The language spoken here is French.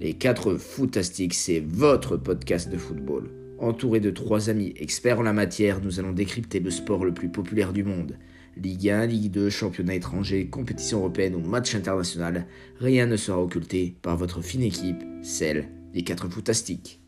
Les 4 footastiques, c'est votre podcast de football. Entouré de trois amis experts en la matière, nous allons décrypter le sport le plus populaire du monde. Ligue 1, Ligue 2, championnat étranger, compétition européenne ou match international, rien ne sera occulté par votre fine équipe, celle des 4 footastiques.